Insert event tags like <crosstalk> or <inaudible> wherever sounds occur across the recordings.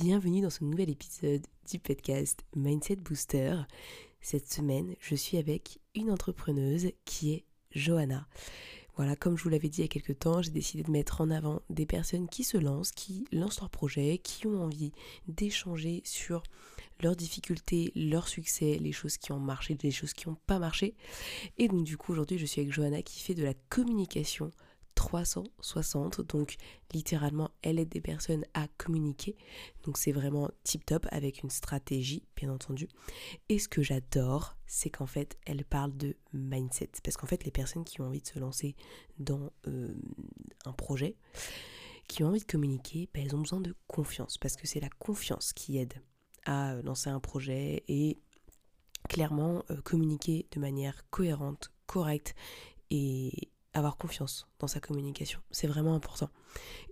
Bienvenue dans ce nouvel épisode du podcast Mindset Booster. Cette semaine, je suis avec une entrepreneuse qui est Johanna. Voilà, comme je vous l'avais dit il y a quelques temps, j'ai décidé de mettre en avant des personnes qui se lancent, qui lancent leur projet, qui ont envie d'échanger sur leurs difficultés, leurs succès, les choses qui ont marché, les choses qui n'ont pas marché. Et donc du coup, aujourd'hui, je suis avec Johanna qui fait de la communication 360. Donc littéralement, elle aide des personnes à communiquer. Donc c'est vraiment tip top avec une stratégie, bien entendu. Et ce que j'adore, c'est qu'en fait, elle parle de mindset. Parce qu'en fait, les personnes qui ont envie de se lancer dans euh, un projet, qui ont envie de communiquer, ben, elles ont besoin de confiance. Parce que c'est la confiance qui aide à lancer un projet et clairement euh, communiquer de manière cohérente, correcte et, avoir confiance dans sa communication. C'est vraiment important.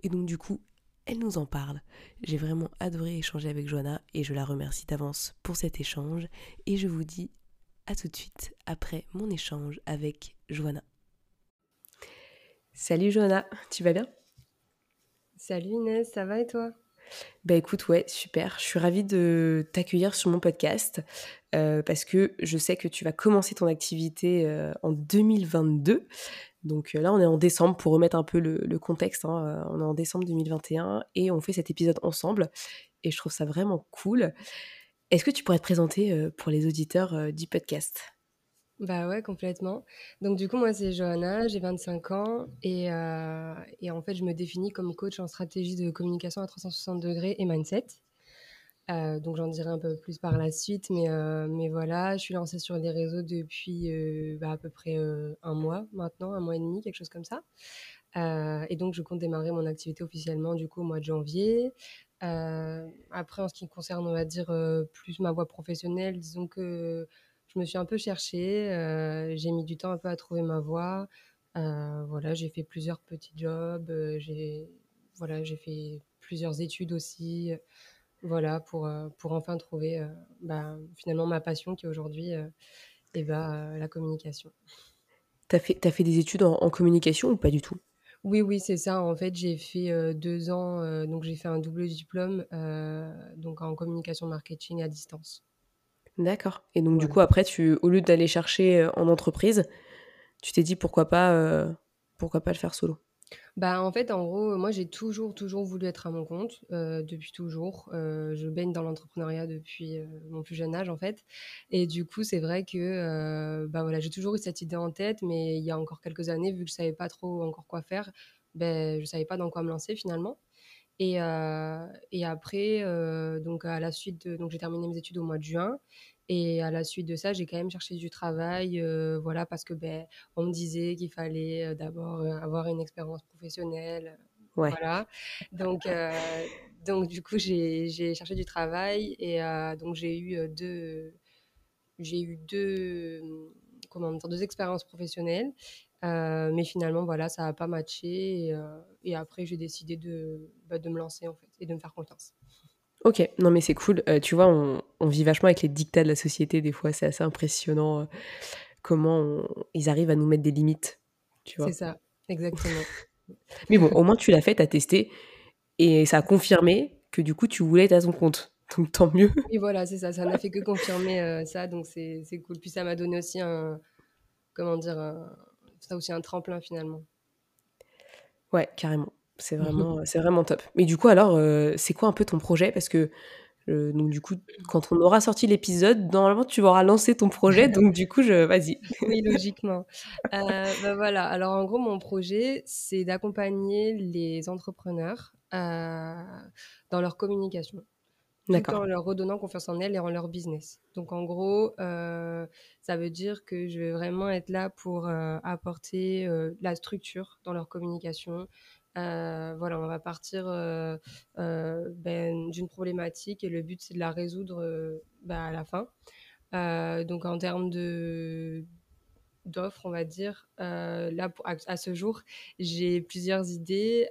Et donc du coup, elle nous en parle. J'ai vraiment adoré échanger avec Johanna et je la remercie d'avance pour cet échange. Et je vous dis à tout de suite après mon échange avec Johanna. Salut Johanna, tu vas bien? Salut Inès, ça va et toi? Bah écoute, ouais, super. Je suis ravie de t'accueillir sur mon podcast euh, parce que je sais que tu vas commencer ton activité euh, en 2022. Donc euh, là, on est en décembre pour remettre un peu le, contexte. Hein, euh, on est en décembre 2021 et on fait cet épisode ensemble. Et je trouve ça vraiment cool. Est-ce que tu pourrais te présenter euh, pour les auditeurs du podcast? Bah ouais, complètement. Donc du coup, moi, c'est Johanna, j'ai 25 ans et, et, en fait, je me définis comme coach en stratégie de communication à 360 degrés et mindset. Euh, donc j'en dirai un peu plus par la suite, mais, euh, mais voilà, je suis lancée sur les réseaux depuis euh, bah, à peu près un mois maintenant, un mois et demi, quelque chose comme ça. et donc je compte démarrer mon activité officiellement du coup au mois de janvier. après, en ce qui concerne, on va dire, plus ma voie professionnelle, disons que je me suis un peu cherchée, j'ai mis du temps un peu à trouver ma voie. voilà, j'ai fait plusieurs petits jobs, j'ai voilà, j'ai fait plusieurs études aussi. Voilà, pour, euh, pour enfin trouver euh, bah, finalement ma passion qui aujourd'hui est euh, bah, la communication. Tu as fait, as fait des études en, communication ou pas du tout? Oui, oui, c'est ça. En fait, j'ai fait deux ans, donc j'ai fait un double diplôme donc en communication marketing à distance. D'accord. Et donc, du coup, après, tu, au lieu d'aller chercher en entreprise, tu t'es dit pourquoi pas, pourquoi pas le faire solo? Bah, en fait, en gros, moi, j'ai toujours, toujours voulu être à mon compte, euh, depuis toujours. Euh, je baigne dans l'entrepreneuriat depuis euh, mon plus jeune âge, en fait. Et du coup, c'est vrai que bah, voilà, j'ai toujours eu cette idée en tête, mais il y a encore quelques années, vu que je savais pas trop encore quoi faire, ben, je savais pas dans quoi me lancer finalement. Et, et après, donc à la suite, donc j'ai terminé mes études au mois de juin. Et à la suite de ça, j'ai quand même cherché du travail, euh, voilà, parce que ben, on me disait qu'il fallait euh, d'abord euh, avoir une expérience professionnelle, voilà. Donc, donc du coup, j'ai cherché du travail et donc j'ai eu deux, j'ai eu deux, comment dire, deux expériences professionnelles, mais finalement, voilà, ça n'a pas matché et, et après, j'ai décidé de, bah, de me lancer en fait et de me faire confiance. Ok, non mais c'est cool. Euh, tu vois, on, vit vachement avec les dictats de la société des fois. C'est assez impressionnant euh, comment ils arrivent à nous mettre des limites. Tu vois. C'est ça, exactement. <laughs> mais bon, au moins tu l'as fait, tu as testé et ça a confirmé que du coup tu voulais être à ton compte. Donc tant mieux. <laughs> Et voilà, c'est ça. Ça n'a fait que confirmer euh, ça, donc c'est cool. Puis ça m'a donné aussi un, comment dire, ça aussi un tremplin finalement. Ouais, carrément. C'est vraiment, c'est vraiment top. Mais du coup, alors, euh, c'est quoi un peu ton projet? Parce que, euh, donc, du coup, quand on aura sorti l'épisode, normalement, tu auras lancé ton projet. Donc, du coup, je... vas-y. Oui, logiquement. Euh, bah, voilà. Alors, en gros, mon projet, c'est d'accompagner les entrepreneurs dans leur communication. Tout en leur redonnant confiance en elles et en leur business. Donc en gros, ça veut dire que je vais vraiment être là pour apporter la structure dans leur communication, voilà, on va partir ben, d'une problématique et le but c'est de la résoudre ben, à la fin. donc en termes de d'offres, on va dire. là, à, ce jour, j'ai plusieurs idées.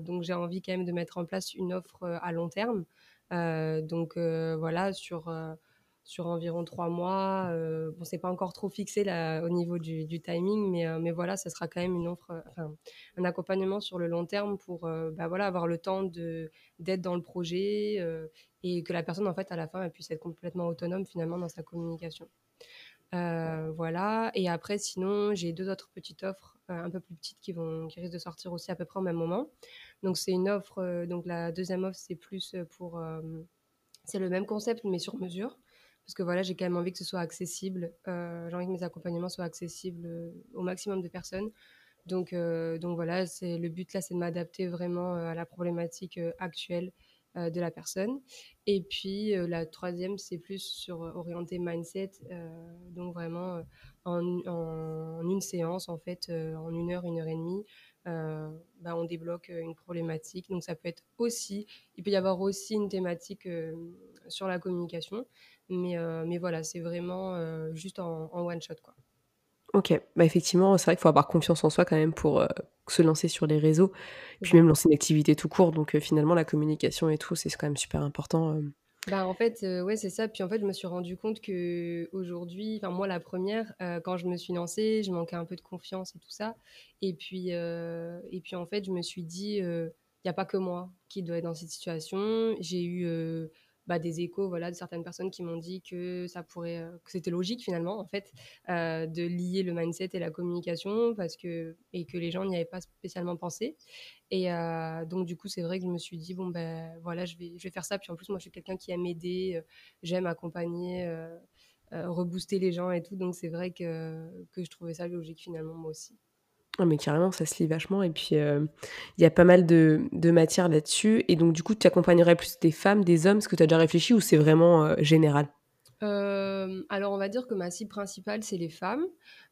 donc, j'ai envie quand même de mettre en place une offre à long terme. donc, voilà, sur sur environ trois mois. Euh, bon, c'est pas encore trop fixé au niveau du, timing, mais, euh, mais voilà, ça sera quand même une offre, enfin, un accompagnement sur le long terme pour euh, bah, voilà, avoir le temps d'être dans le projet euh, et que la personne, en fait, à la fin, puisse être complètement autonome finalement dans sa communication. voilà. Et après, sinon, j'ai deux autres petites offres un peu plus petites qui, vont, qui risquent de sortir aussi à peu près au même moment. Donc, c'est une offre, donc la deuxième offre, c'est plus pour. c'est le même concept, mais sur mesure parce que voilà, j'ai quand même envie que ce soit accessible. Euh, j'ai envie que mes accompagnements soient accessibles euh, au maximum de personnes. Donc, euh, donc voilà, c'est le but là, c'est de m'adapter vraiment à la problématique actuelle de la personne. Et puis la troisième, c'est plus sur orienté mindset, donc vraiment en, en, une séance en fait, en une heure, une heure et demie, bah, on débloque une problématique. Donc ça peut être aussi, il peut y avoir aussi une thématique sur la communication. Mais, euh, mais voilà, c'est vraiment euh, juste en, one shot. Quoi. Ok, bah effectivement, c'est vrai qu'il faut avoir confiance en soi quand même pour euh, se lancer sur les réseaux, puis même lancer une activité tout court. Donc finalement, la communication et tout, c'est quand même super important. Bah, en fait, ouais, c'est ça. Puis en fait, je me suis rendu compte que aujourd'hui, enfin moi la première, quand je me suis lancée, je manquais un peu de confiance et tout ça. Et puis, et puis en fait, je me suis dit, il n'y a pas que moi qui dois être dans cette situation. J'ai eu bah, des échos voilà, de certaines personnes qui m'ont dit que ça pourrait, euh, que c'était logique finalement en fait euh, de lier le mindset et la communication parce que et que les gens n'y avaient pas spécialement pensé. Et euh, donc du coup c'est vrai que je me suis dit bon ben voilà je vais je vais faire ça puis en plus moi je suis quelqu'un qui aime aider, j'aime accompagner. rebooster les gens et tout donc c'est vrai que, que je trouvais ça logique finalement moi aussi. Ah mais carrément, ça se lit vachement. Et puis, il y a pas mal de, de matière là-dessus. Et donc, du coup, tu accompagnerais plus des femmes, des hommes? Est-ce que tu as déjà réfléchi ou c'est vraiment général? Alors, on va dire que ma cible principale, c'est les femmes.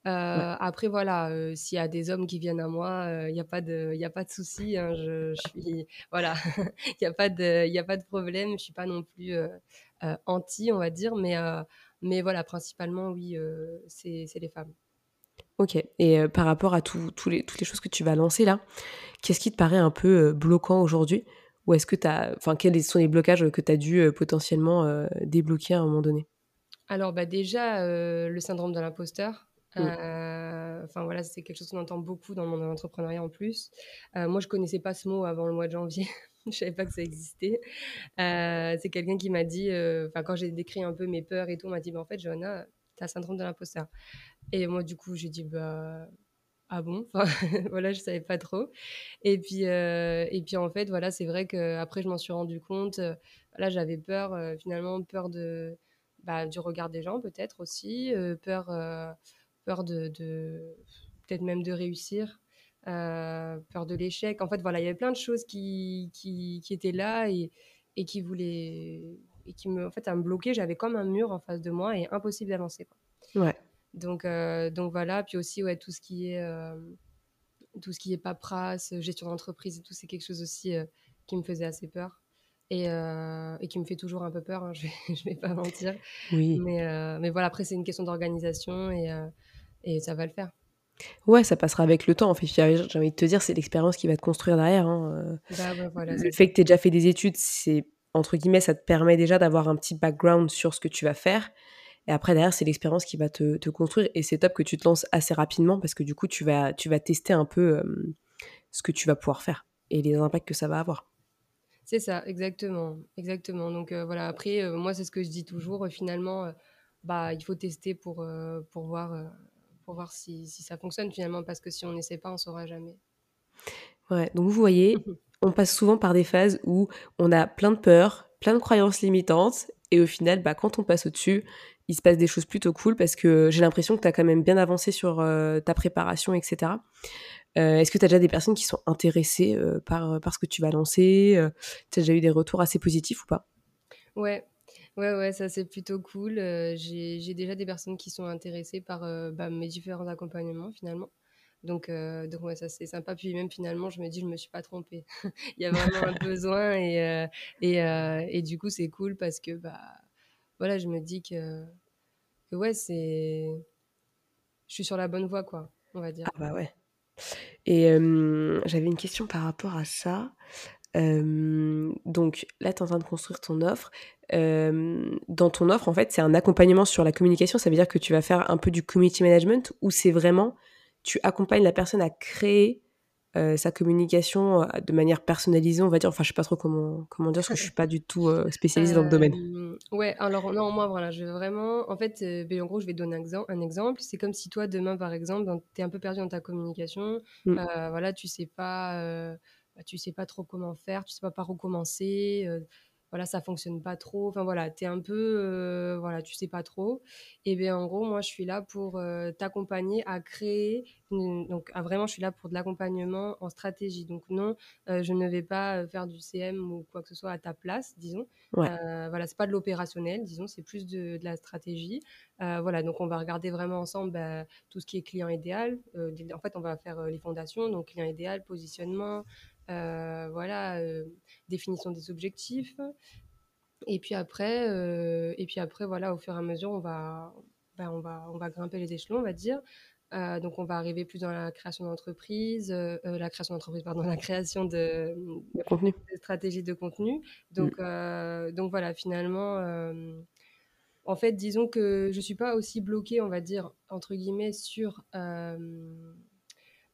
Après, voilà, s'il y a des hommes qui viennent à moi, il n'y a pas de, y a pas de souci. Hein, je, suis, voilà, <laughs> il n'y a pas de, il a pas de problème. Je suis pas non plus anti, on va dire, mais, mais voilà, principalement, oui, c'est les femmes. Ok. Et euh, par rapport à tout, les, toutes les choses que tu vas lancer là, qu'est-ce qui te paraît un peu euh, bloquant aujourd'hui? Ou est-ce que tu as. Enfin, quels sont les blocages que tu as dû euh, potentiellement débloquer à un moment donné? Alors, bah, déjà, le syndrome de l'imposteur. Mmh. Enfin voilà, c'est quelque chose qu'on entend beaucoup dans le monde de l'entrepreneuriat en plus. moi, je connaissais pas ce mot avant le mois de janvier. <laughs> je savais pas que ça existait. c'est quelqu'un qui m'a dit, enfin quand j'ai décrit un peu mes peurs et tout, on m'a dit, bah, en fait, Johanna, tu as syndrome de l'imposteur. Et moi, du coup, j'ai dit, bah, ah bon? <laughs> Voilà, je savais pas trop. Et puis, euh, et puis en fait, voilà, c'est vrai qu'après, je m'en suis rendu compte. Euh, là, j'avais peur, euh, finalement, peur de, bah, du regard des gens, peut-être aussi, peur, peur de, de peut-être même de réussir. peur de l'échec. En fait, voilà, il y avait plein de choses qui, qui, qui étaient là et, et qui voulaient et qui me, en fait, à me bloquer. J'avais comme un mur en face de moi et impossible d'avancer. Ouais. Donc, euh, donc voilà. Puis aussi, ouais, tout ce qui est, euh, tout ce qui est paperasse, gestion d'entreprise et tout, c'est quelque chose aussi euh, qui me faisait assez peur. Et, et, qui me fait toujours un peu peur, hein, <laughs> je ne vais, vais, pas mentir. Oui. Mais, mais voilà, après, c'est une question d'organisation et, et ça va le faire. Ouais, ça passera avec le temps. En fait, j'ai envie de te dire, c'est l'expérience qui va te construire derrière. Hein. Bah, voilà, le fait que tu aies déjà fait des études, c'est entre guillemets, ça te permet déjà d'avoir un petit background sur ce que tu vas faire. Et après, derrière, c'est l'expérience qui va te, te, construire. Et c'est top que tu te lances assez rapidement parce que du coup, tu vas, tu vas tester un peu ce que tu vas pouvoir faire et les impacts que ça va avoir. C'est ça, exactement. exactement. Donc voilà, après, moi, c'est ce que je dis toujours. finalement, bah, il faut tester pour, pour voir, pour voir si, si, ça fonctionne finalement parce que si on n'essaie pas, on ne saura jamais. Ouais, donc vous voyez, <laughs> on passe souvent par des phases où on a plein de peurs, plein de croyances limitantes, et au final, bah, quand on passe au-dessus, il se passe des choses plutôt cool parce que j'ai l'impression que tu as quand même bien avancé sur euh, ta préparation, etc. Euh, est-ce que tu as déjà des personnes qui sont intéressées euh, par, ce que tu vas lancer Tu as déjà eu des retours assez positifs ou pas? Ouais, ouais, ouais, ça c'est plutôt cool. j'ai déjà des personnes qui sont intéressées par bah, mes différents accompagnements finalement. Donc, donc ouais, ça c'est sympa. Puis même finalement, je me dis, je me suis pas trompée. <laughs> Il y a vraiment un besoin et, et, et, du coup, c'est cool parce que bah, voilà, je me dis que, que ouais, c'est. Je suis sur la bonne voie, quoi, on va dire. Ah bah ouais. Et j'avais une question par rapport à ça. donc là, tu es en train de construire ton offre. dans ton offre, en fait, c'est un accompagnement sur la communication. Ça veut dire que tu vas faire un peu du community management ou c'est vraiment tu accompagnes la personne à créer euh, sa communication euh, de manière personnalisée, on va dire. Enfin, je sais pas trop comment, comment dire, parce que je suis pas du tout euh, spécialisée dans le domaine. Ouais, alors non, moi, voilà, je vais vraiment. En fait, ben, en gros, je vais donner un, un exemple. C'est comme si toi, demain, par exemple, tu es un peu perdu dans ta communication. Mm. voilà, tu sais pas. Bah, tu sais pas trop comment faire, tu sais pas par où commencer voilà, ça fonctionne pas trop. Enfin voilà, tu es un peu, euh, voilà, tu sais pas trop. Et bien en gros, moi je suis là pour euh, t'accompagner à créer, donc vraiment je suis là pour de l'accompagnement en stratégie. Donc non, euh, je ne vais pas faire du CM ou quoi que ce soit à ta place, disons. voilà, c'est pas de l'opérationnel, disons, c'est plus de, la stratégie. voilà, donc on va regarder vraiment ensemble bah, tout ce qui est client idéal. en fait, on va faire les fondations, donc client idéal, positionnement, voilà, euh, définition des objectifs. Et puis après, euh, et puis après, voilà, au fur et à mesure, on va, ben, on va, on va grimper les échelons, on va dire. donc, on va arriver plus dans la création d'entreprise, la création d'entreprise, pardon, <laughs> la création de, de contenu, de stratégie de contenu. Donc, mm. donc voilà, finalement, en fait, disons que je suis pas aussi bloquée, on va dire entre guillemets, sur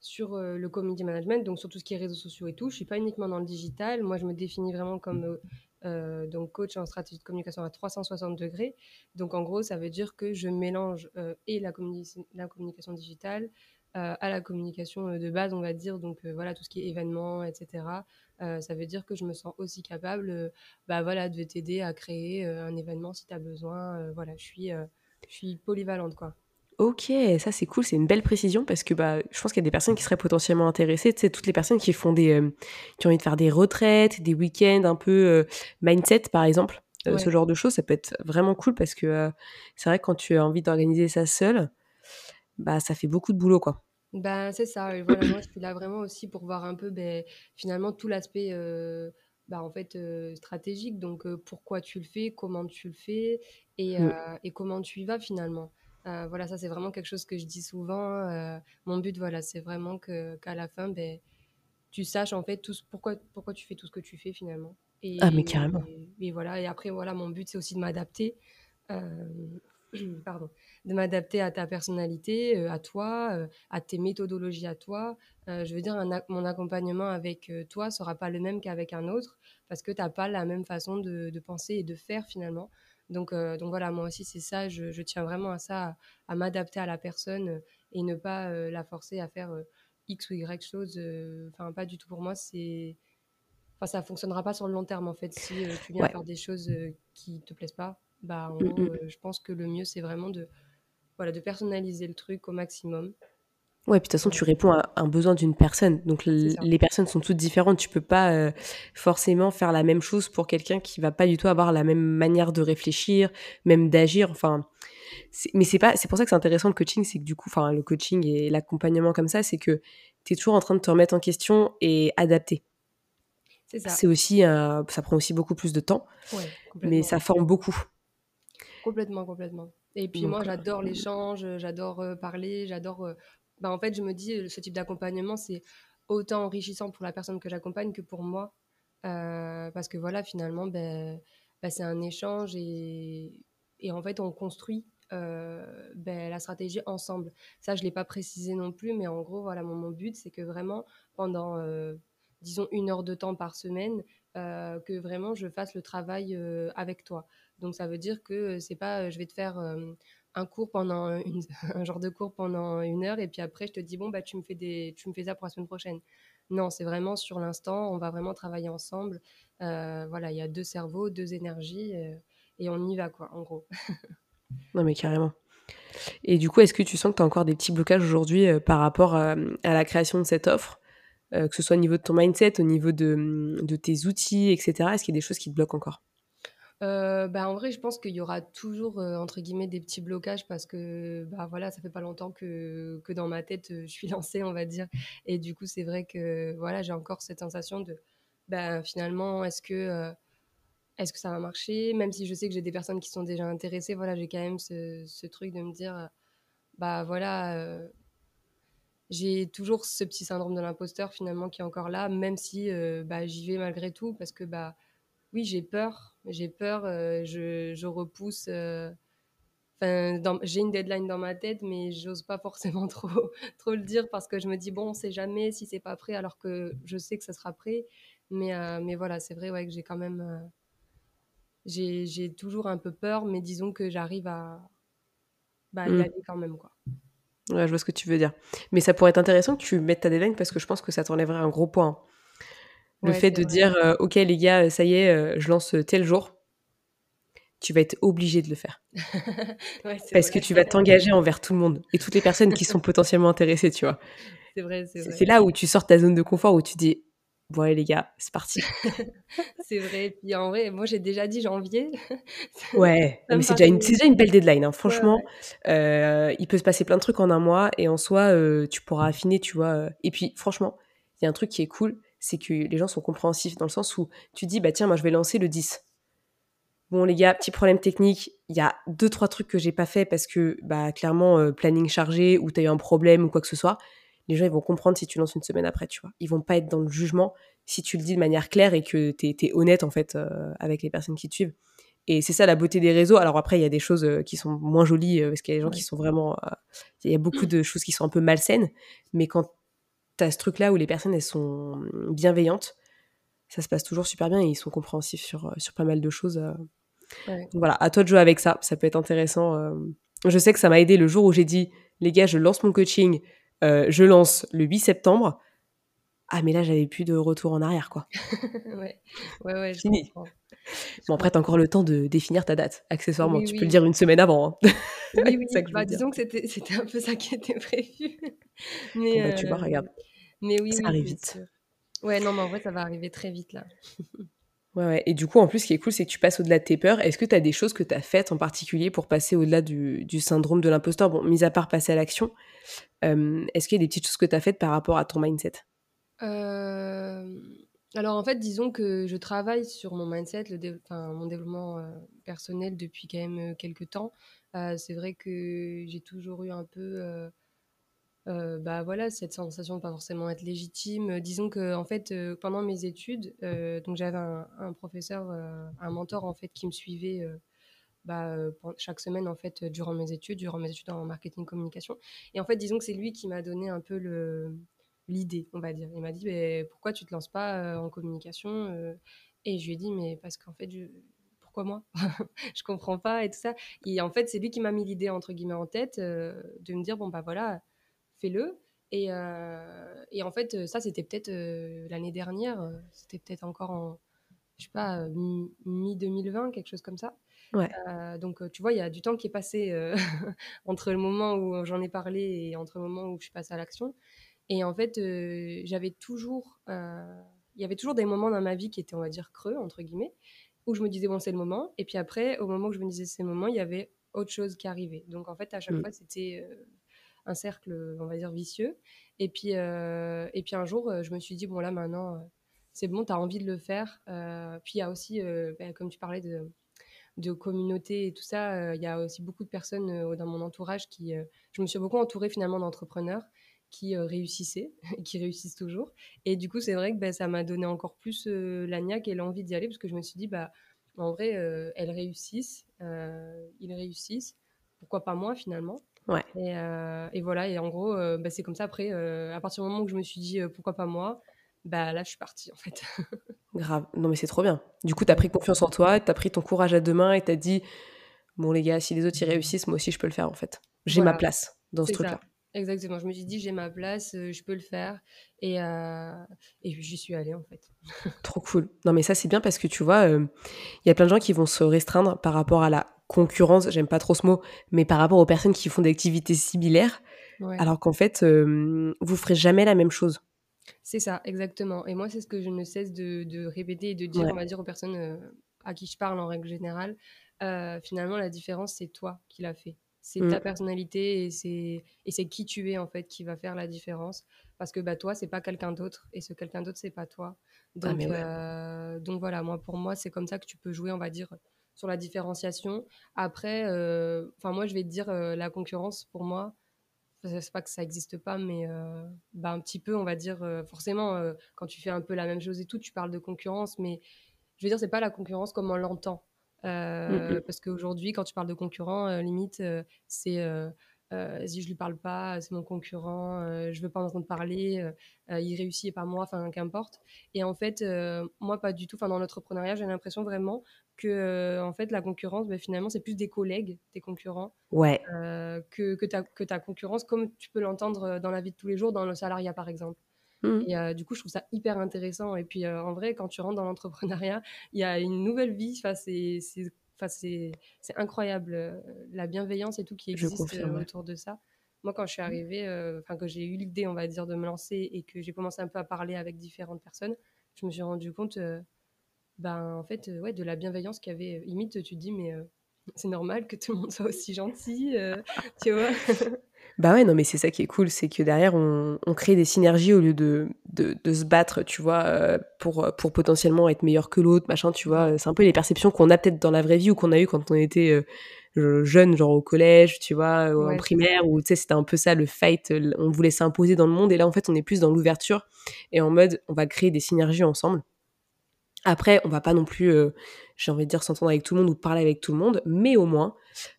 sur euh, le community management, donc sur tout ce qui est réseaux sociaux et tout. Je suis pas uniquement dans le digital. Moi, je me définis vraiment comme euh, euh, donc coach en stratégie de communication à 360 degrés. Donc, en gros, ça veut dire que je mélange et la, la, communication digitale à la communication de base, on va dire. Donc, voilà, tout ce qui est événements, etc. ça veut dire que je me sens aussi capable bah, voilà, de t'aider à créer un événement si tu as besoin. voilà, je suis, je suis polyvalente, quoi. Ok, ça c'est cool, c'est une belle précision parce que bah, je pense qu'il y a des personnes qui seraient potentiellement intéressées, tu sais, toutes les personnes qui font des, euh, qui ont envie de faire des retraites, des week-ends un peu euh, mindset par exemple, euh, ce genre de choses, ça peut être vraiment cool parce que c'est vrai que quand tu as envie d'organiser ça seul, bah ça fait beaucoup de boulot quoi. Bah c'est ça, et voilà, moi je suis là vraiment aussi pour voir un peu ben, finalement tout l'aspect bah, en fait stratégique, donc pourquoi tu le fais, comment tu le fais et, et comment tu y vas finalement. Euh, voilà, ça c'est vraiment quelque chose que je dis souvent. Euh, mon but, voilà, c'est vraiment que qu'à la fin, ben, tu saches en fait tout pourquoi pourquoi tu fais tout ce que tu fais finalement. Et, ah mais carrément. Et, voilà. Et après voilà, mon but c'est aussi de m'adapter. Euh, <clears throat> pardon, de m'adapter à ta personnalité, à toi, à tes méthodologies à toi. je veux dire, mon accompagnement avec toi sera pas le même qu'avec un autre parce que tu n'as pas la même façon de, de, penser et de faire finalement. Donc, euh, donc voilà, moi aussi, c'est ça. Je, tiens vraiment à ça, à, m'adapter à la personne euh, et ne pas euh, la forcer à faire X ou Y chose. Enfin, pas du tout pour moi. C'est. Enfin, ça fonctionnera pas sur le long terme en fait. Si tu viens faire des choses qui te plaisent pas, bah, en mmh, gros, mmh. je pense que le mieux, c'est vraiment de, voilà, de personnaliser le truc au maximum Ouais, puis de toute façon, tu réponds à un besoin d'une personne. Donc, les personnes sont toutes différentes. Tu peux pas euh, forcément faire la même chose pour quelqu'un qui va pas du tout avoir la même manière de réfléchir, même d'agir. Enfin, mais c'est pas, c'est pour ça que c'est intéressant le coaching, c'est que du coup, enfin, le coaching et l'accompagnement comme ça, c'est que tu es toujours en train de te remettre en question et adapter. C'est ça. C'est aussi, ça prend aussi beaucoup plus de temps, ouais, mais ça forme beaucoup. Complètement, complètement. Et puis moi, j'adore l'échange, j'adore euh, parler, j'adore euh, bah, en fait, je me dis, euh, ce type d'accompagnement, c'est autant enrichissant pour la personne que j'accompagne que pour moi. Euh, parce que voilà, finalement, ben, ben, c'est un échange et, et, en fait, on construit euh, ben, la stratégie ensemble. Ça, je ne l'ai pas précisé non plus, mais en gros, voilà, mon, but, c'est que vraiment, pendant, disons, une heure de temps par semaine, que vraiment, je fasse le travail avec toi. Donc, ça veut dire que c'est pas, je vais te faire un cours pendant <laughs> un genre de cours pendant une heure et puis après je te dis bon bah tu me fais des tu me fais ça pour la semaine prochaine. Non c'est vraiment sur l'instant on va vraiment travailler ensemble. Euh, voilà il y a deux cerveaux deux énergies euh, et on y va quoi en gros. <laughs> Non mais carrément. Et du coup est-ce que tu sens que tu as encore des petits blocages aujourd'hui euh, par rapport à, la création de cette offre que ce soit au niveau de ton mindset au niveau de, de tes outils etc est-ce qu'il y a des choses qui te bloquent encore? Bah, en vrai, je pense qu'il y aura toujours, entre guillemets «des petits blocages» parce que, bah, voilà, ça fait pas longtemps que que dans ma tête, je suis <laughs> lancée, on va dire et du coup, c'est vrai que, voilà, j'ai encore cette sensation de, ben, finalement, est-ce que, est-ce que ça va marcher? Même si je sais que j'ai des personnes qui sont déjà intéressées, voilà, j'ai quand même ce ce truc de me dire, bah, voilà, j'ai toujours ce petit syndrome de l'imposteur finalement qui est encore là, même si, bah, j'y vais malgré tout parce que, bah, oui, j'ai peur, j'ai peur, je je repousse, enfin, j'ai une deadline dans ma tête, mais j'ose pas forcément <laughs> trop trop le dire parce que je me dis: «Bon, on sait jamais si c'est pas prêt», alors que je sais que ça sera prêt. Mais mais voilà, c'est vrai, ouais, que j'ai quand même, j'ai toujours un peu peur, mais disons que j'arrive à, bah, y mmh. aller quand même, quoi. Ouais, je vois ce que tu veux dire. Mais ça pourrait être intéressant que tu mettes ta deadline parce que je pense que ça t'enlèverait un gros point. Le fait de dire, OK les gars, ça y est, je lance tel jour. Tu vas être obligé de le faire. <laughs> parce que tu vas t'engager envers tout le monde et toutes les personnes qui sont potentiellement intéressées, tu vois. <laughs> C'est vrai, c'est là où tu sors ta zone de confort, où tu dis, bon allez les gars, c'est parti. <laughs> c'est vrai. Puis en vrai, moi j'ai déjà dit janvier. ouais, mais c'est déjà, une, déjà une belle deadline. Hein. Franchement, euh, il peut se passer plein de trucs en un mois et en soi, euh, tu pourras affiner, tu vois. Euh. Et puis franchement, il y a un truc qui est cool, c'est que les gens sont compréhensifs dans le sens où tu dis, bah tiens, moi je vais lancer le 10. Bon les gars, petit problème technique, il y a deux trois trucs que j'ai pas fait parce que bah clairement planning chargé ou tu as eu un problème ou quoi que ce soit les gens ils vont comprendre si tu lances une semaine après, tu vois. Ils vont pas être dans le jugement si tu le dis de manière claire et que tu es, honnête en fait euh, avec les personnes qui te suivent. Et c'est ça la beauté des réseaux. Alors après, il y a des choses euh, qui sont moins jolies euh, parce qu'il y a des gens qui sont vraiment. Il y a beaucoup <clears throat> de choses qui sont un peu malsaines. Mais quand tu as ce truc-là où les personnes elles sont bienveillantes, ça se passe toujours super bien et ils sont compréhensifs sur, sur pas mal de choses. Donc voilà, à toi de jouer avec ça. Ça peut être intéressant. Je sais que ça m'a aidé le jour où j'ai dit les gars, je lance mon coaching euh, je lance le 8 septembre. Ah, mais là, j'avais plus de retour en arrière, quoi. <laughs> ouais, ouais, ouais, je Fini. Comprends. Bon, après, t'as encore le temps de définir ta date, accessoirement. tu peux le dire une semaine avant. Hein. Oui, <laughs> oui. bah, disons que c'était un peu ça qui était prévu. mais, bah, tu vois, regarde. Euh, mais oui, ça arrive vite. Ouais, non, mais en vrai, ça va arriver très vite, là. <laughs> Ouais, Et du coup, en plus, ce qui est cool, c'est que tu passes au-delà de tes peurs. Est-ce que tu as des choses que tu as faites en particulier pour passer au-delà du, syndrome de l'imposteur? Bon, mis à part passer à l'action, est-ce qu'il y a des petites choses que tu as faites par rapport à ton mindset? Alors, en fait, disons que je travaille sur mon mindset, le mon développement personnel depuis quand même quelques temps. c'est vrai que j'ai toujours eu un peu euh, bah voilà, cette sensation de pas forcément être légitime. Disons que en fait, euh, pendant mes études, euh, donc j'avais un, professeur, un mentor en fait qui me suivait bah, chaque semaine en fait durant mes études, durant mes études en marketing communication. Et en fait, disons que c'est lui qui m'a donné un peu le l'idée, on va dire. Il m'a dit pourquoi tu te lances pas en communication Et je lui ai dit mais parce qu'en fait pourquoi moi? <laughs> Je comprends pas et tout ça. Et en fait, c'est lui qui m'a mis l'idée entre guillemets en tête de me dire bon bah voilà fais-le. Et, euh, et, en fait, ça, c'était peut-être euh, l'année dernière, euh, c'était peut-être encore en, je sais pas, mi-2020, quelque chose comme ça. Ouais. donc, tu vois, il y a du temps qui est passé <laughs> entre le moment où j'en ai parlé et entre le moment où je suis passée à l'action. Et en fait, j'avais toujours, il y avait toujours des moments dans ma vie qui étaient, on va dire, creux, entre guillemets, où je me disais, bon, c'est le moment. Et puis après, au moment où je me disais, c'est le moment, il y avait autre chose qui arrivait. Donc, en fait, à chaque mmh. fois, c'était un cercle, on va dire, vicieux. Et puis, euh, et puis un jour, euh, je me suis dit, bon là maintenant, euh, c'est bon, tu as envie de le faire. puis il y a aussi, bah, comme tu parlais de, communauté et tout ça, il y a aussi beaucoup de personnes dans mon entourage qui... je me suis beaucoup entourée finalement d'entrepreneurs qui réussissaient, <laughs> qui réussissent toujours. Et du coup, c'est vrai que bah, ça m'a donné encore plus la niaque et l'envie d'y aller parce que je me suis dit, bah, en vrai, elles réussissent, ils réussissent, pourquoi pas moi finalement? Ouais. Euh, et, voilà, et en gros, euh, bah, c'est comme ça. Après, euh, à partir du moment où je me suis dit pourquoi pas moi, bah là, je suis partie en fait. <laughs> Grave. Non, mais c'est trop bien. Du coup, tu as pris confiance en toi, tu as pris ton courage à deux mains et tu as dit bon, les gars, si les autres y réussissent, moi aussi, je peux le faire en fait. J'ai ma place dans ce truc-là. Exactement. Je me suis dit j'ai ma place, je peux le faire. Et, et j'y suis allée en fait. <laughs> Trop cool. Non, mais ça, c'est bien parce que tu vois, il y a plein de gens qui vont se restreindre par rapport à la concurrence, j'aime pas trop ce mot, mais par rapport aux personnes qui font des activités similaires, alors qu'en fait, euh, vous ferez jamais la même chose. C'est ça, exactement. Et moi, c'est ce que je ne cesse de, répéter et de dire, on va dire aux personnes euh, à qui je parle en règle générale, finalement, la différence, c'est toi qui l'as fait. C'est ta Mmh. personnalité et c'est et c'est qui tu es, en fait, qui va faire la différence. Parce que, bah, toi, c'est pas quelqu'un d'autre et ce quelqu'un d'autre, c'est pas toi. Ah Donc ouais. heu, donc voilà, moi, pour moi, c'est comme ça que tu peux jouer, on va dire, sur la différenciation. Après, heu, enfin, moi, je vais te dire, heu, la concurrence, pour moi, c'est pas que ça existe pas, mais heu, bah, un petit peu, on va dire, forcément, quand tu fais un peu la même chose et tout, tu parles de concurrence, mais je veux dire, c'est pas la concurrence comme on l'entend. Heu, mh. parce qu'aujourd'hui, quand tu parles de concurrent, limite, c'est, heu: «Vas-y, je lui parle pas, c'est mon concurrent, heu, je veux pas en entendre parler, heu heu, il réussit et pas moi», enfin, qu'importe et en fait, moi, pas du tout. Enfin, dans l'entrepreneuriat, j'ai l'impression vraiment que, en fait, la concurrence, beh, finalement, c'est plus des collègues, tes concurrents, Ouais. que que ta que ta concurrence, comme tu peux l'entendre, dans la vie de tous les jours, dans le salariat, par exemple. Mmh. Et du coup, je trouve ça hyper intéressant et puis, en vrai, quand tu rentres dans l'entrepreneuriat, il y a une nouvelle vie. Enfin, c'est enfin, c'est incroyable, heu, la bienveillance et tout qui existe, ouais. autour de ça. Moi, quand je suis Mmh. arrivée, heu, enfin, que j'ai eu l'idée, on va dire, de me lancer et que j'ai commencé un peu à parler avec différentes personnes, je me suis rendu compte, ben, en fait, ouais, de la bienveillance qu'il y avait, limite, tu te dis: «Mais, <laughs> c'est normal que tout le monde soit aussi gentil», tu vois? Bah, ouais, non, mais c'est ça qui est cool, c'est que derrière on on crée des synergies au lieu de de de se battre, tu vois, heu, pour, heu, pour potentiellement être meilleur que l'autre, machin, tu vois? C'est un peu les perceptions qu'on a peut-être dans la vraie vie ou qu'on a eu quand on était, heu, jeune, genre au collège, tu vois? Ou en ouais, ça. primaire où tu sais, c'était un peu ça le fight, on voulait s'imposer dans le monde et là, en fait, on est plus dans l'ouverture et en mode on va créer des synergies ensemble. Après, on va pas non plus, j'ai envie de dire s'entendre avec tout le monde ou parler avec tout le monde, mais au moins,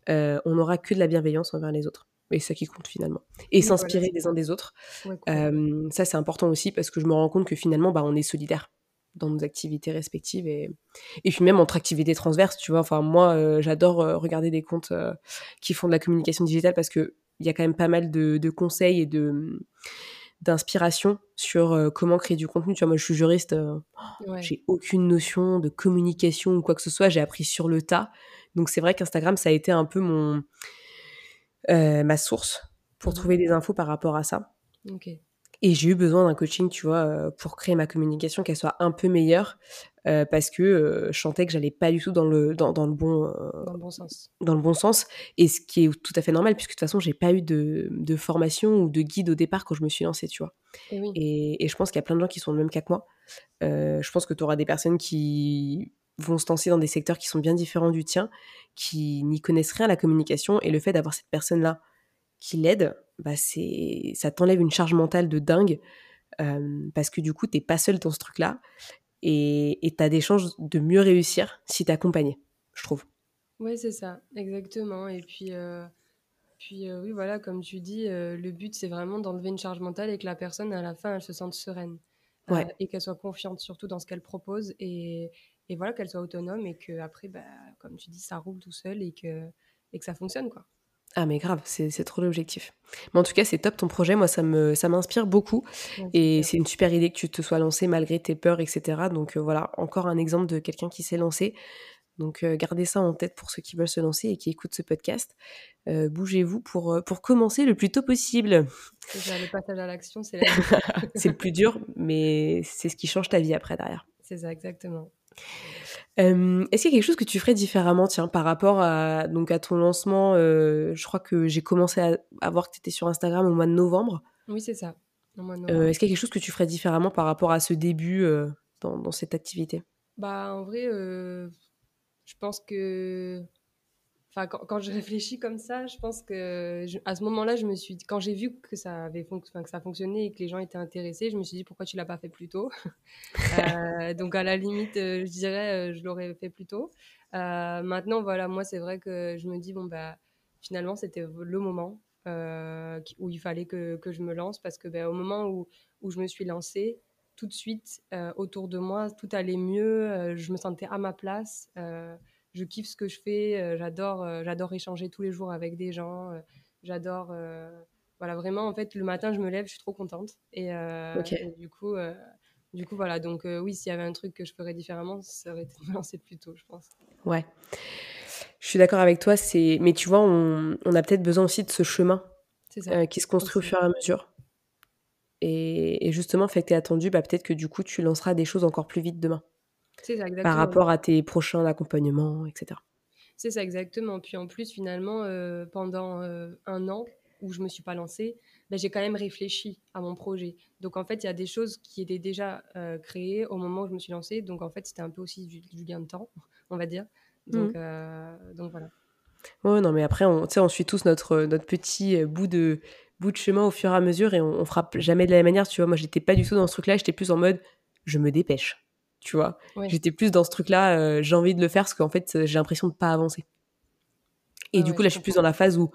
on aura que de la bienveillance envers les autres et c'est ça qui compte finalement et Oui, voilà, s'inspirer c'est des uns des autres. Ouais. Hem, ça, c'est important aussi parce que je me rends compte que finalement, bah, on est solidaires dans nos activités respectives et et puis même entre activités transverses, tu vois? Enfin moi, heu, j'adore, heu, regarder des comptes, qui font de la communication digitale parce qu'il y a quand même pas mal de de conseils et de, d'inspiration sur, comment créer du contenu. Tu vois? Moi, je suis juriste, Ouais. j'ai aucune notion de communication ou quoi que ce soit, j'ai appris sur le tas. Donc c'est vrai qu'Instagram, ça a été un peu mon, heu, ma source pour Mmh trouver des infos par rapport à ça. Et j'ai eu besoin d'un coaching, tu vois, heu, pour créer ma communication, qu'elle soit un peu meilleure, heu, parce que, heu, je sentais que j'allais pas du tout dans le dans dans le bon, Dans le bon sens. dans le bon sens et ce qui est tout à fait normal puisque de toute façon j'ai pas eu de de formation ou de guide au départ quand je me suis lancée, tu vois? Et oui. Et et je pense qu'il y a plein de gens qui sont le même cas que moi. Je pense que tu auras des personnes qui vont se lancer dans des secteurs qui sont bien différents du tien, qui n'y connaissent rien à la communication et le fait d'avoir cette personne-là qui l'aide, bah, c'est ça t'enlève une charge mentale de dingue, hem, parce que du coup, tu es pas seule dans ce truc-là et tu as des chances de mieux réussir si tu es accompagnée, je trouve. Ouais, c'est ça, exactement et puis, heu, puis, heu, oui, voilà, comme tu dis, le but, c'est vraiment d'enlever une charge mentale et que la personne, à la fin, elle se sente sereine, Ouais. et qu'elle soit confiante surtout dans ce qu'elle propose et et voilà, qu'elle soit autonome et qu'après, bah, comme tu dis, ça roule tout seul et que et que ça fonctionne, quoi. Ah mais grave, c'est trop l'objectif. Mais en tout cas, c'est top ton projet, moi ça me ça m'inspire beaucoup et c'est une super idée que tu te sois lancée malgré tes peurs et cetera donc heu, voilà, encore un exemple de quelqu'un qui s'est lancé donc heu, gardez ça en tête pour ceux qui veulent se lancer et qui écoutent ce podcast. Heu, bougez-vous pour, pour commencer le plus tôt possible. Ça, le <laughs> passage à l'action, c'est la vie. <laughs> C'est le plus dur, mais c'est ce qui change ta vie après derrière. C'est ça, exactement. Est-ce qu'il y a quelque chose que tu ferais différemment, tiens, par rapport à donc à ton lancement? Je crois que j'ai commencé à à voir que tu étais sur Instagram au mois de novembre. Oui, c'est ça, est-ce qu'il y a quelque chose que tu ferais différemment par rapport à ce début, dans dans cette activité? Bah, en vrai, je pense que Enfin, quand quand je réfléchis comme ça, je pense que je à ce moment-là, je me suis quand j'ai vu que ça avait que ça fonctionnait et que les gens étaient intéressés, je me suis dit: «Pourquoi tu l'as pas fait plus tôt?» heu, <laughs> donc à la limite, heu, je dirais, heu, je l'aurais fait plus tôt. Maintenant, voilà, moi, c'est vrai que je me dis: «Bon, bah, finalement, c'était le moment, où il fallait que que je me lance» parce que, bah, au moment où où je me suis lancée, tout de suite, autour de moi, tout allait mieux, je me sentais à ma place, je kiffe ce que je fais, heu, j'adore, heu, j'adore échanger tous les jours avec des gens, heu, j'adore, voilà, vraiment, en fait, le matin, je me lève, je suis trop contente et du coup, du coup, voilà, donc oui, s'il y avait un truc que je ferais différemment, ça aurait été de me <laughs> lancer plus tôt, je pense. ouais. Je suis d'accord avec toi, c'est mais tu vois, on on a peut-être besoin aussi de ce chemin, ça, qui se construit au fur et à mesure et et justement, fait que tu es attendu, bah, peut-être que du coup, tu lanceras des choses encore plus vite demain. Ça, par rapport à tes prochains accompagnements, etc. C'est ça, exactement. Puis en plus, finalement, euh, pendant euh, un an où je me suis pas lancée, ben, j'ai quand même réfléchi à mon projet. Donc en fait, il y a des choses qui étaient déjà euh, créées au moment où je me suis lancée. Donc en fait, c'était un peu aussi du, du gain de temps, on va dire. Donc, donc voilà. Ouais, non, mais après, on, on suit tous notre, notre petit bout de, bout de chemin au fur et à mesure et on, on fera jamais de la même manière, tu vois. Moi, j'étais pas du tout dans ce truc-là, j'étais plus en mode, je me dépêche, tu vois. J'étais plus dans ce truc-là, euh, j'ai envie de le faire parce qu'en fait, euh, j'ai l'impression de pas avancer. Et ouais, du ouais, coup, là, je suis plus dans la phase où,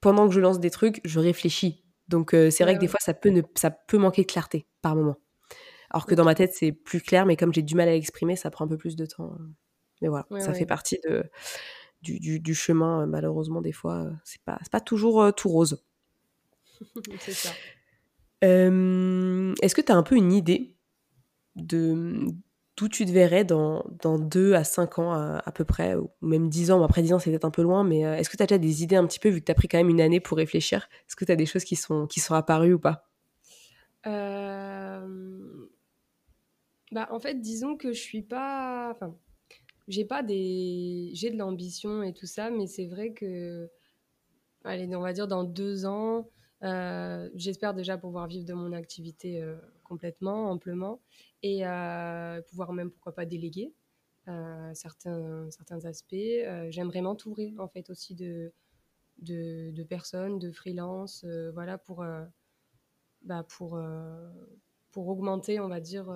pendant que je lance des trucs, je réfléchis. Donc, euh, c'est vrai Ouais, que des fois, ça peut, ne, ça peut manquer de clarté par moment. Alors que dans ma tête, c'est plus clair, mais comme j'ai du mal à l'exprimer, ça prend un peu plus de temps. Mais voilà, ça fait partie de, du, du, du chemin, malheureusement, des fois, c'est pas, pas toujours euh, tout rose. <laughs> C'est ça. Est-ce que tu as un peu une idée de d'où tu te verrais dans, dans 2 à 5 ans à, à peu près, ou même 10 ans, après 10 ans c'est peut-être un peu loin, mais euh, est-ce que tu as déjà des idées un petit peu, vu que tu as pris quand même une année pour réfléchir? Est-ce que tu as des choses qui sont, qui sont apparues ou pas? Euh, Bah, en fait, disons que je suis pas. Enfin, j'ai pas des. J'ai de l'ambition et tout ça, mais c'est vrai que allez, on va dire dans deux ans, euh, j'espère déjà pouvoir vivre de mon activité euh, complètement, amplement, et euh, pouvoir même, pourquoi pas, déléguer euh, certains, certains aspects. Euh, J'aimerais m'entourer, en fait, aussi de, de, personnes, de freelance, voilà, pour, bah, pour, pour augmenter, on va dire,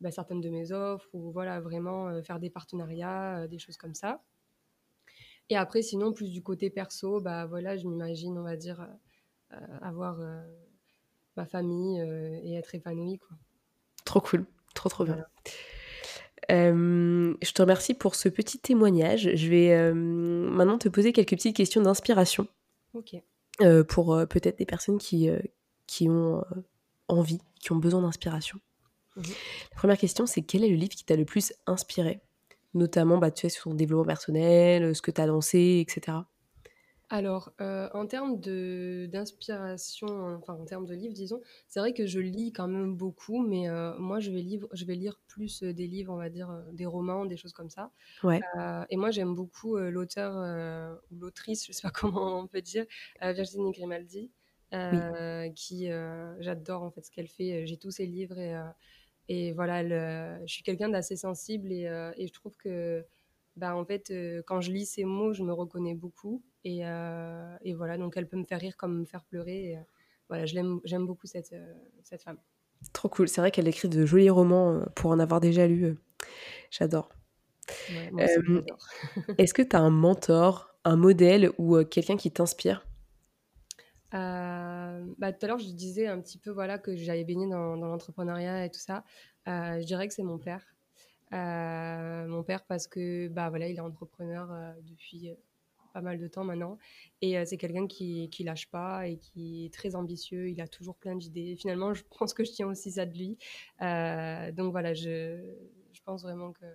bah, certaines de mes offres, ou voilà, vraiment faire des partenariats, des choses comme ça. Et après, sinon, plus du côté perso, bah voilà, je m'imagine, on va dire, avoir ma famille euh, et être épanouie, quoi. Trop cool, trop trop bien. Voilà. Euh, je te remercie pour ce petit témoignage. Je vais euh, maintenant te poser quelques petites questions d'inspiration Ok. euh, pour peut-être des personnes qui, qui ont envie, qui ont besoin d'inspiration. Mhm. La première question, c'est quel est le livre qui t'a le plus inspiré? Notamment, bah, tu sais, sur ton développement personnel, ce que tu as lancé, etc. Alors, euh, en termes de d'inspiration, enfin en termes de livres, disons, c'est vrai que je lis quand même beaucoup, mais euh, moi je vais, livre, je vais lire plus euh, des livres, on va dire, des romans, des choses comme ça. Ouais, et moi j'aime beaucoup l'auteur ou l'autrice, je sais pas <laughs> comment on peut dire, Virginie Grimaldi, oui, qui j'adore en fait ce qu'elle fait. J'ai tous ses livres et, et voilà, elle, je suis quelqu'un d'assez sensible et, et je trouve que bah, en fait, quand je lis ces mots, je me reconnais beaucoup. Et, euh, et voilà, donc elle peut me faire rire comme me faire pleurer. Et, euh, voilà, je l'aime, j'aime beaucoup cette, euh, cette femme. trop cool. C'est vrai qu'elle écrit de jolis romans pour en avoir déjà lu. J'adore. Ouais, moi aussi, Euh, j'adore. <laughs> Est-ce que tu as un mentor, un modèle ou quelqu'un qui t'inspire? Euh, bah, tout à l'heure, je disais un petit peu voilà, que j'avais baigné dans, dans l'entrepreneuriat et tout ça. Euh, je dirais que c'est mon père. Mon père parce que bah, voilà, il est entrepreneur depuis pas mal de temps maintenant. Et euh, c'est quelqu'un qui, qui lâche pas et qui est très ambitieux. Il a toujours plein d'idées. Finalement, je pense que je tiens aussi ça de lui. Euh, donc voilà, je, je pense vraiment que,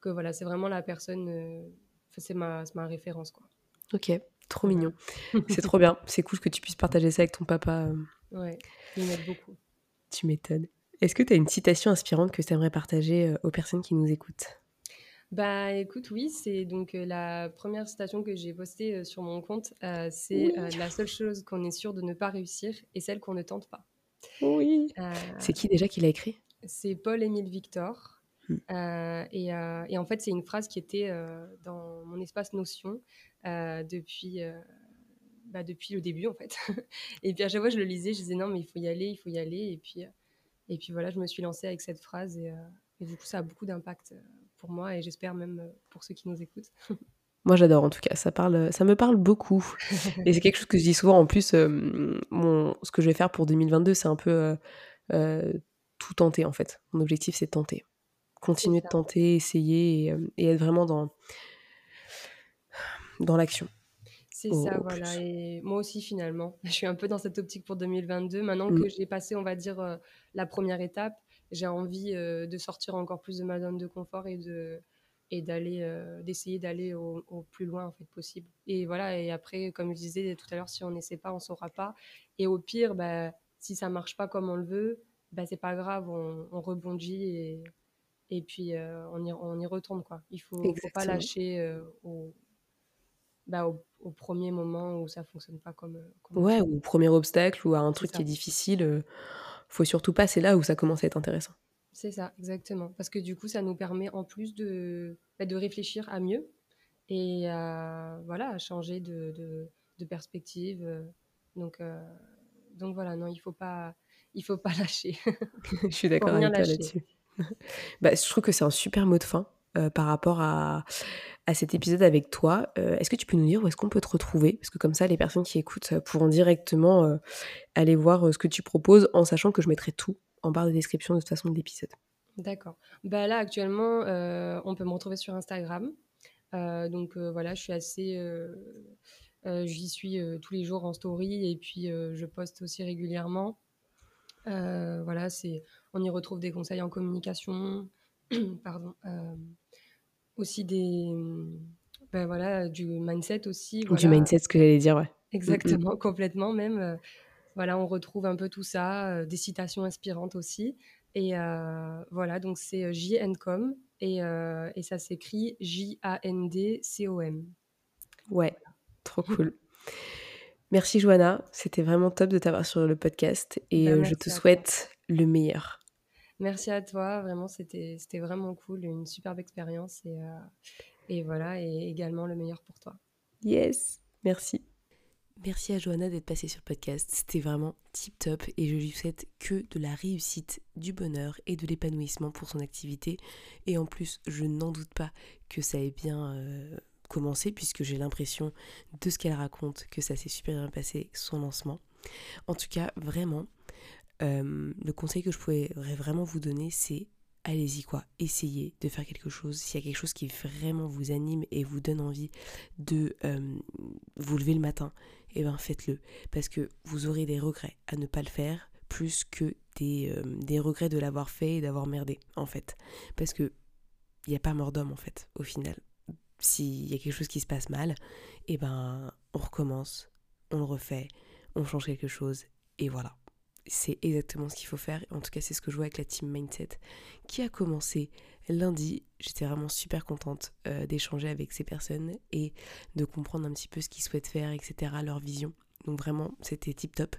que voilà, c'est vraiment la personne, euh, c'est ma, ma référence. Quoi. Ok, trop mignon. <laughs> C'est trop bien. C'est cool que tu puisses partager ça avec ton papa. ouais, il m'aide beaucoup. Tu m'étonnes. Est-ce que tu as une citation inspirante que tu aimerais partager aux personnes qui nous écoutent? Bah écoute, oui, c'est donc euh, la première citation que j'ai postée euh, sur mon compte. euh, c'est Oui, euh, la seule chose qu'on est sûr de ne pas réussir est celle qu'on ne tente pas. oui. Euh, C'est qui déjà qui l'a écrit? c'est Paul-Émile Victor. Hmm. Euh, et, euh, et en fait, c'est une phrase qui était euh, dans mon espace Notion euh, depuis, euh, bah, depuis le début, en fait. <laughs> et puis à chaque fois, je le lisais, je disais non, mais il faut y aller, il faut y aller. Et puis, euh, et puis voilà, je me suis lancée avec cette phrase. Et, euh, et du coup, ça a beaucoup d'impact euh, pour moi et j'espère même euh, pour ceux qui nous écoutent. <laughs> Moi j'adore en tout cas, ça, parle, ça me parle beaucoup. <laughs> Et c'est quelque chose que je dis souvent en plus, euh, mon, ce que je vais faire pour 2022 c'est un peu euh, euh, tout tenter en fait. Mon objectif c'est tenter. Continuer de tenter, essayer et, et être vraiment dans, dans l'action C'est au, ça, voilà. plus. Et moi aussi, finalement, <laughs> je suis un peu dans cette optique pour 2022. Maintenant Mm. que j'ai passé, on va dire, la première étape, j'ai envie euh, de sortir encore plus de ma zone de confort et de et d'aller euh, d'essayer d'aller au, au plus loin en fait possible. Et voilà. Et après, comme je disais tout à l'heure, si on n'essaie pas, on saura pas. Et au pire, bah, si ça marche pas comme on le veut, bah, c'est pas grave, on, on rebondit et, et puis on, y, on y retourne. Quoi. Il ne faut, faut, pas lâcher au, bah, au, premier moment où ça fonctionne pas comme, comme ouais ou au premier obstacle ou à un truc qui est difficile faut surtout pas c'est là où ça commence à être intéressant. C'est ça exactement. Parce que du coup ça nous permet en plus de, bah, de réfléchir à mieux et à, voilà à changer de, de, de perspective. Donc donc voilà non il faut pas il faut pas <laughs> lâcher. Je suis d'accord avec toi là-dessus. <laughs> Bah, je trouve que c'est un super mot de fin euh, par rapport à, à, cet épisode avec toi. Euh, est-ce que tu peux nous dire où est-ce qu'on peut te retrouver? Parce que comme ça, les personnes qui écoutent euh, pourront directement aller voir ce que tu proposes en sachant que je mettrai tout en barre de description de toute façon de l'épisode. D'accord. Bah là, actuellement, on peut me retrouver sur Instagram. donc voilà, je suis assez... J'y suis tous les jours en story et puis je poste aussi régulièrement. voilà, c'est, on y retrouve des conseils en communication, <clears throat> pardon, aussi des ben voilà du mindset aussi du mindset ce que j'allais dire ouais. Exactement complètement même euh, voilà on retrouve un peu tout ça euh, des citations inspirantes aussi. Et euh, voilà donc c'est JNCOM et, et ça s'écrit J A N D C O M. Ouais trop <laughs> cool. Merci Joanna, c'était vraiment top de t'avoir sur le podcast et ben, je te souhaite le meilleur. Merci à toi, vraiment, c'était vraiment cool, une superbe expérience et, euh, et voilà, et également le meilleur pour toi. Yes, merci. Merci à Johanna d'être passée sur le podcast, c'était vraiment tip top et je lui souhaite que de la réussite, du bonheur et de l'épanouissement pour son activité. Et en plus, je n'en doute pas que ça ait bien euh, commencé puisque j'ai l'impression de ce qu'elle raconte que ça s'est super bien passé son lancement. En tout cas, vraiment, euh, le conseil que je pourrais vraiment vous donner, c'est allez-y quoi, essayez de faire quelque chose. S'il y a quelque chose qui vraiment vous anime et vous donne envie de euh, vous lever le matin, eh ben faites-le. Parce que vous aurez des regrets à ne pas le faire plus que des, euh, des regrets de l'avoir fait et d'avoir merdé en fait. Parce que il n'y a pas mort d'homme en fait au final. S'il y a quelque chose qui se passe mal, eh ben on recommence, on le refait, on change quelque chose et voilà c'est exactement ce qu'il faut faire. En tout cas, c'est ce que je vois avec la team Mindset qui a commencé lundi. J'étais vraiment super contente euh, d'échanger avec ces personnes et de comprendre un petit peu ce qu'ils souhaitent faire, etc., leur vision. Donc vraiment, c'était tip top.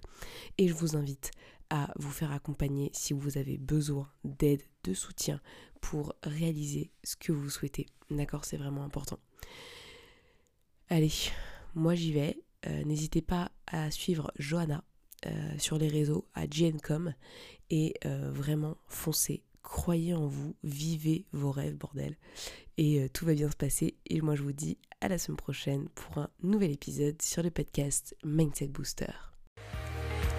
Et je vous invite à vous faire accompagner si vous avez besoin d'aide, de soutien pour réaliser ce que vous souhaitez. D'accord, c'est vraiment important. Allez, moi j'y vais. Euh, n'hésitez pas à suivre Johanna sur les réseaux à GNCOM et euh, vraiment foncez, croyez en vous, vivez vos rêves, bordel. Et euh, tout va bien se passer. Et moi, je vous dis à la semaine prochaine pour un nouvel épisode sur le podcast Mindset Booster.